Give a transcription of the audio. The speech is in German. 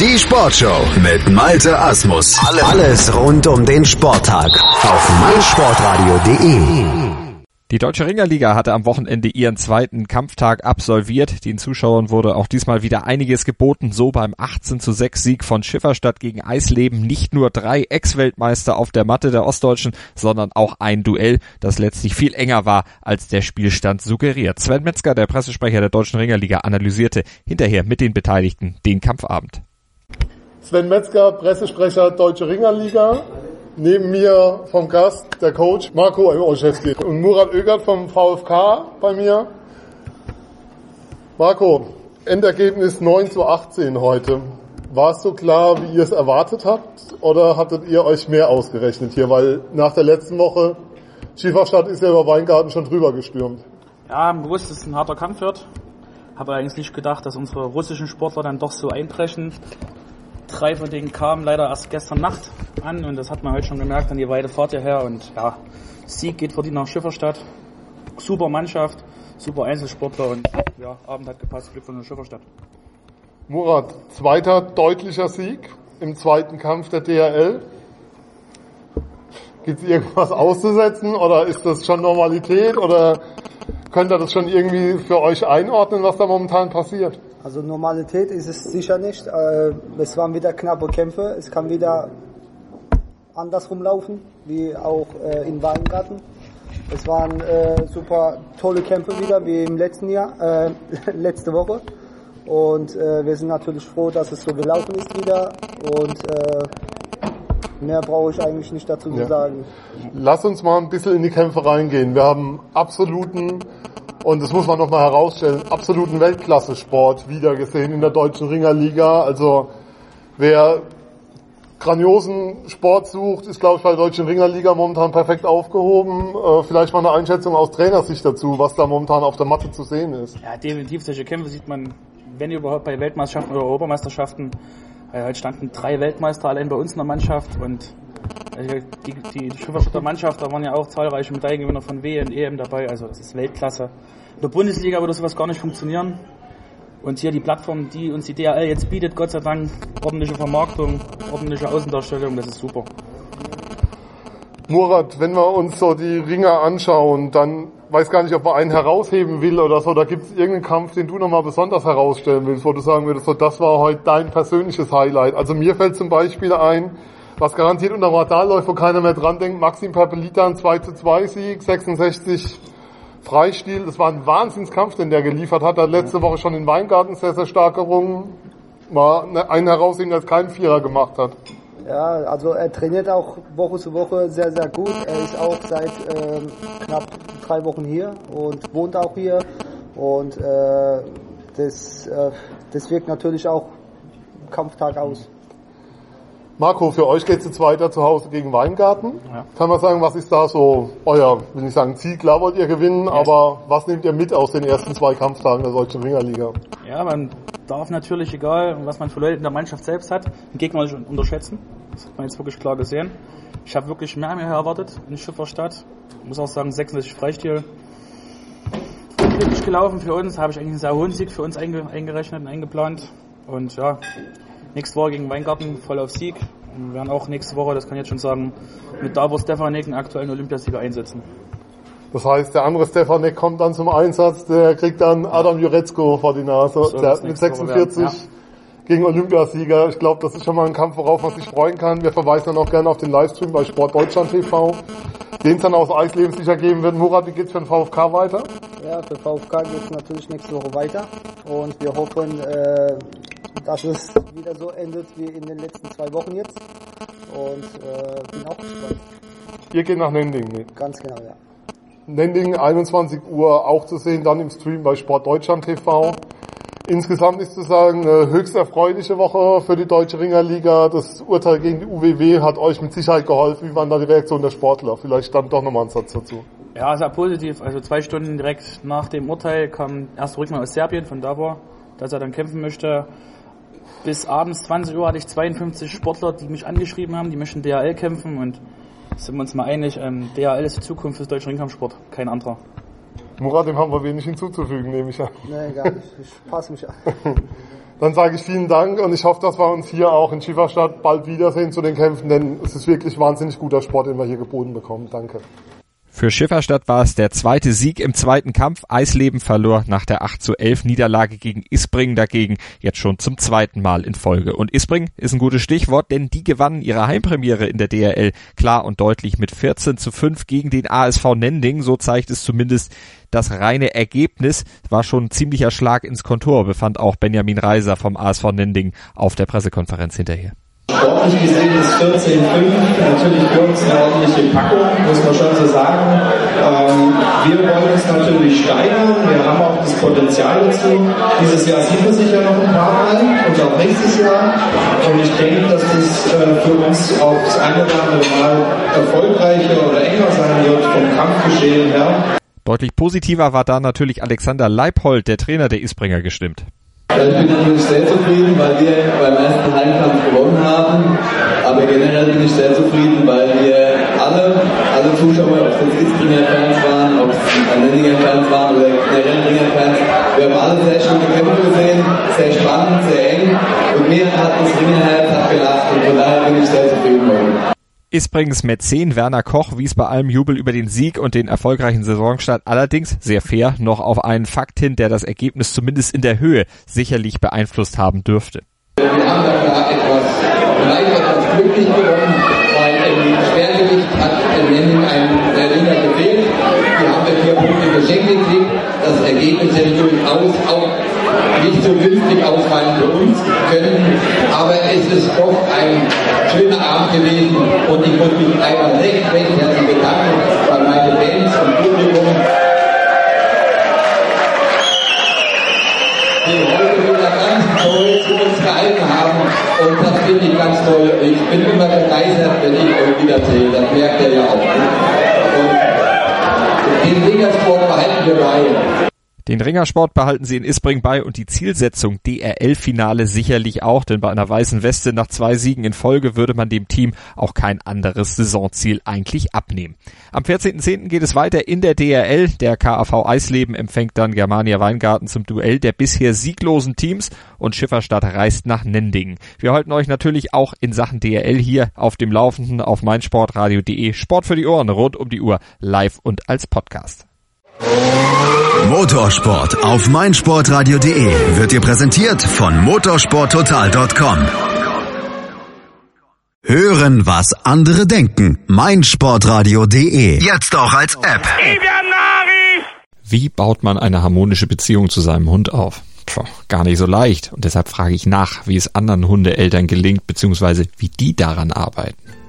Die Sportshow mit Malte Asmus. Alles rund um den Sporttag auf meinsportradio.de. Die Deutsche Ringerliga hatte am Wochenende ihren zweiten Kampftag absolviert. Den Zuschauern wurde auch diesmal wieder einiges geboten. So beim 18 zu 6 Sieg von Schifferstadt gegen Eisleben. Nicht nur drei Ex-Weltmeister auf der Matte der Ostdeutschen, sondern auch ein Duell, das letztlich viel enger war, als der Spielstand suggeriert. Sven Metzger, der Pressesprecher der Deutschen Ringerliga, analysierte hinterher mit den Beteiligten den Kampfabend. Sven Metzger, Pressesprecher Deutsche Ringerliga. Neben mir vom Gast der Coach Marco Olszewski und Murat Ögert vom VfK bei mir. Marco, Endergebnis 9 zu 18 heute. War es so klar, wie ihr es erwartet habt oder hattet ihr euch mehr ausgerechnet hier? Weil nach der letzten Woche, Schieferstadt ist ja über Weingarten schon drüber gestürmt. Ja, gewusst, dass es ein harter Kampf wird. Habe allerdings nicht gedacht, dass unsere russischen Sportler dann doch so einbrechen. Drei von denen kamen leider erst gestern Nacht an und das hat man heute schon gemerkt an die weite Fahrt hierher und ja, Sieg geht verdient nach Schifferstadt. Super Mannschaft, super Einzelsportler und ja, Abend hat gepasst, Glück von der Schifferstadt. Murat, zweiter deutlicher Sieg im zweiten Kampf der DRL. Gibt es irgendwas auszusetzen oder ist das schon Normalität oder könnt ihr das schon irgendwie für euch einordnen, was da momentan passiert? Also Normalität ist es sicher nicht. Äh, Es waren wieder knappe Kämpfe. Es kann wieder andersrum laufen, wie auch äh, in Weingarten. Es waren äh, super tolle Kämpfe wieder, wie im letzten Jahr, äh, letzte Woche. Und äh, wir sind natürlich froh, dass es so gelaufen ist wieder. Und äh, mehr brauche ich eigentlich nicht dazu Ja. zu sagen. Lass uns mal ein bisschen in die Kämpfe reingehen. Wir haben absoluten, und das muss man nochmal herausstellen, absoluten Weltklasse-Sport wieder gesehen in der deutschen Ringerliga. Also wer grandiosen Sport sucht, ist glaube ich bei der deutschen Ringerliga momentan perfekt aufgehoben. Äh, vielleicht mal eine Einschätzung aus Trainersicht dazu, was da momentan auf der Matte zu sehen ist. Ja, definitiv solche Kämpfe sieht man, wenn überhaupt bei Weltmeisterschaften oder Europameisterschaften. Äh, heute standen drei Weltmeister allein bei uns in der Mannschaft und die, die Schifferstädter Mannschaft, da waren ja auch zahlreiche Medaillengewinner von W und EM dabei, also das ist Weltklasse. In der Bundesliga würde sowas gar nicht funktionieren. Und hier die Plattform, die uns die DRL jetzt bietet, Gott sei Dank, ordentliche Vermarktung, ordentliche Außendarstellung, das ist super. Murat, wenn wir uns so die Ringer anschauen, dann weiß gar nicht, ob man einen herausheben will oder so. Da gibt es irgendeinen Kampf, den du nochmal besonders herausstellen willst, wo du sagen würdest, so, das war heute dein persönliches Highlight. Also mir fällt zum Beispiel ein, was garantiert unter Radar läuft, wo keiner mehr dran denkt, Maxim Papelita, ein 2 zu 2 Sieg, 66 Freistil. Das war ein Wahnsinnskampf, den der geliefert hat. Er hat letzte Woche schon in Weingarten sehr, sehr stark gerungen. Mal einen herausheben, der keinen Vierer gemacht hat. Ja, also er trainiert auch Woche zu Woche sehr, sehr gut. Er ist auch seit ähm, knapp drei Wochen hier und wohnt auch hier. Und äh, das, äh, das wirkt natürlich auch Kampftag aus. Marco, für euch geht es jetzt weiter zu Hause gegen Weingarten. Ja. Kann man sagen, was ist da so euer, will nicht sagen Ziel, klar wollt ihr gewinnen, aber was nehmt ihr mit aus den ersten zwei Kampftagen der Deutschen Ringerliga? Ja, man darf natürlich, egal was man für Leute in der Mannschaft selbst hat, den Gegner nicht unterschätzen. Das hat man jetzt wirklich klar gesehen. Ich habe wirklich mehr mehr erwartet in Schifferstadt. Ich muss auch sagen, 66 Freistil. Glücklich gelaufen für uns, habe ich eigentlich einen sehr hohen Sieg für uns einge eingerechnet und eingeplant. Und ja, nächste Woche gegen Weingarten voll auf Sieg. Und wir werden auch nächste Woche, das kann ich jetzt schon sagen, mit Davor Stefanik einen aktuellen Olympiasieger einsetzen. Das heißt, der andere Stefanek kommt dann zum Einsatz, der kriegt dann Adam Jurecko vor die Nase, So der wird's mit nächste Woche 46 werden, gegen Olympiasieger. Ich glaube, das ist schon mal ein Kampf, worauf man sich freuen kann. Wir verweisen dann auch gerne auf den Livestream bei Sport Deutschland TV, den es dann aus Eisleben sicher geben wird. Murat, wie geht's für den VfK weiter? Ja, für VfK geht es natürlich nächste Woche weiter. Und wir hoffen, äh, dass es wieder so endet wie in den letzten zwei Wochen jetzt. Und äh, bin auch gespannt. Ihr geht nach Nending, nee. Ganz genau, ja. Nending 21 Uhr auch zu sehen, dann im Stream bei Sport Deutschland TV. Insgesamt ist zu sagen, eine höchst erfreuliche Woche für die Deutsche Ringerliga. Das Urteil gegen die UWW hat euch mit Sicherheit geholfen. Wie war da die Reaktion der Sportler? Vielleicht dann doch nochmal ein Satz dazu. Ja, sehr positiv. Also zwei Stunden direkt nach dem Urteil kam erste Rückmeldung aus Serbien von Davor, dass er dann kämpfen möchte. Bis abends 20 Uhr hatte ich 52 Sportler, die mich angeschrieben haben, die möchten DHL kämpfen und sind wir uns mal einig, ähm, DHL ist die Zukunft des deutschen Ringkampfsport, kein anderer. Murat, dem haben wir wenig hinzuzufügen, nehme ich an. Nee, gar nicht. Ich passe mich an. Dann sage ich vielen Dank und ich hoffe, dass wir uns hier auch in Schieferstadt bald wiedersehen zu den Kämpfen, denn es ist wirklich wahnsinnig guter Sport, den wir hier geboten bekommen. Danke. Für Schifferstadt war es der zweite Sieg im zweiten Kampf. Eisleben verlor nach der 8 zu 11 Niederlage gegen Isbring dagegen jetzt schon zum zweiten Mal in Folge. Und Isbring ist ein gutes Stichwort, denn die gewannen ihre Heimpremiere in der DRL klar und deutlich mit 14 zu 5 gegen den ASV Nending. So zeigt es zumindest das reine Ergebnis. War schon ein ziemlicher Schlag ins Kontor, befand auch Benjamin Reiser vom ASV Nending auf der Pressekonferenz hinterher. Sportlich gesehen ist 14,5 natürlich für uns eine ordentliche Packung, muss man schon so sagen. Ähm, wir wollen es natürlich steigern, wir haben auch das Potenzial dazu. Dieses Jahr sieht man sich ja noch ein paar Mal und auch nächstes Jahr. Und ich denke, dass das äh, für uns auch das eine oder andere Mal erfolgreicher oder enger sein wird vom Kampfgeschehen her. Deutlich positiver war da natürlich Alexander Leiphold, der Trainer der Isbringer, gestimmt. Ich bin natürlich sehr zufrieden, weil wir beim ersten Heimkampf gewonnen haben. Aber generell bin ich sehr zufrieden, weil wir alle, alle Zuschauer, ob es jetzt Isbringer-Fans waren, ob es Nenninger-Fans waren oder generell Ringer-Fans, wir haben alle sehr schöne Kämpfe gesehen, sehr spannend, sehr eng. Und mir hat das Ringerherz abgelacht und von daher bin ich sehr zufrieden heute. Isbrings Mäzen Werner Koch wies bei allem Jubel über den Sieg und den erfolgreichen Saisonstart allerdings sehr fair noch auf einen Fakt hin, der das Ergebnis zumindest in der Höhe sicherlich beeinflusst haben dürfte. Wir haben da etwas, vielleicht etwas glücklich gewonnen, weil im Schwergewicht hat in Nenning ein der Ringer gefehlt. Wir haben vier Punkte geschenkt gekriegt. Das Ergebnis hätte durchaus auch nicht so günstig ausfallen für uns können. Aber es ist doch ein schöner Abend gewesen und ich muss mich einmal recht, recht herzlich bedanken bei meinen Fans und Publikum. Die heute wieder ganz toll zu uns gehalten haben und das finde ich ganz toll. Ich bin immer begeistert, wenn ich euch wiedersehe. Das merkt ihr ja auch. Und den Ringersport behalten wir bei. Den Ringersport behalten sie in Isbring bei und die Zielsetzung DRL-Finale sicherlich auch, denn bei einer weißen Weste nach zwei Siegen in Folge würde man dem Team auch kein anderes Saisonziel eigentlich abnehmen. Am 14.10. geht es weiter in der DRL. Der KAV Eisleben empfängt dann Germania Weingarten zum Duell der bisher sieglosen Teams und Schifferstadt reist nach Nendingen. Wir halten euch natürlich auch in Sachen DRL hier auf dem Laufenden auf meinsportradio.de Sport für die Ohren rund um die Uhr live und als Podcast. Motorsport auf meinsportradio.de wird dir präsentiert von motorsporttotal.com. Hören, was andere denken. meinsportradio.de. Jetzt auch als App. Wie baut man eine harmonische Beziehung zu seinem Hund auf? Puh, gar nicht so leicht. Und deshalb frage ich nach, wie es anderen Hundeeltern gelingt, beziehungsweise wie die daran arbeiten.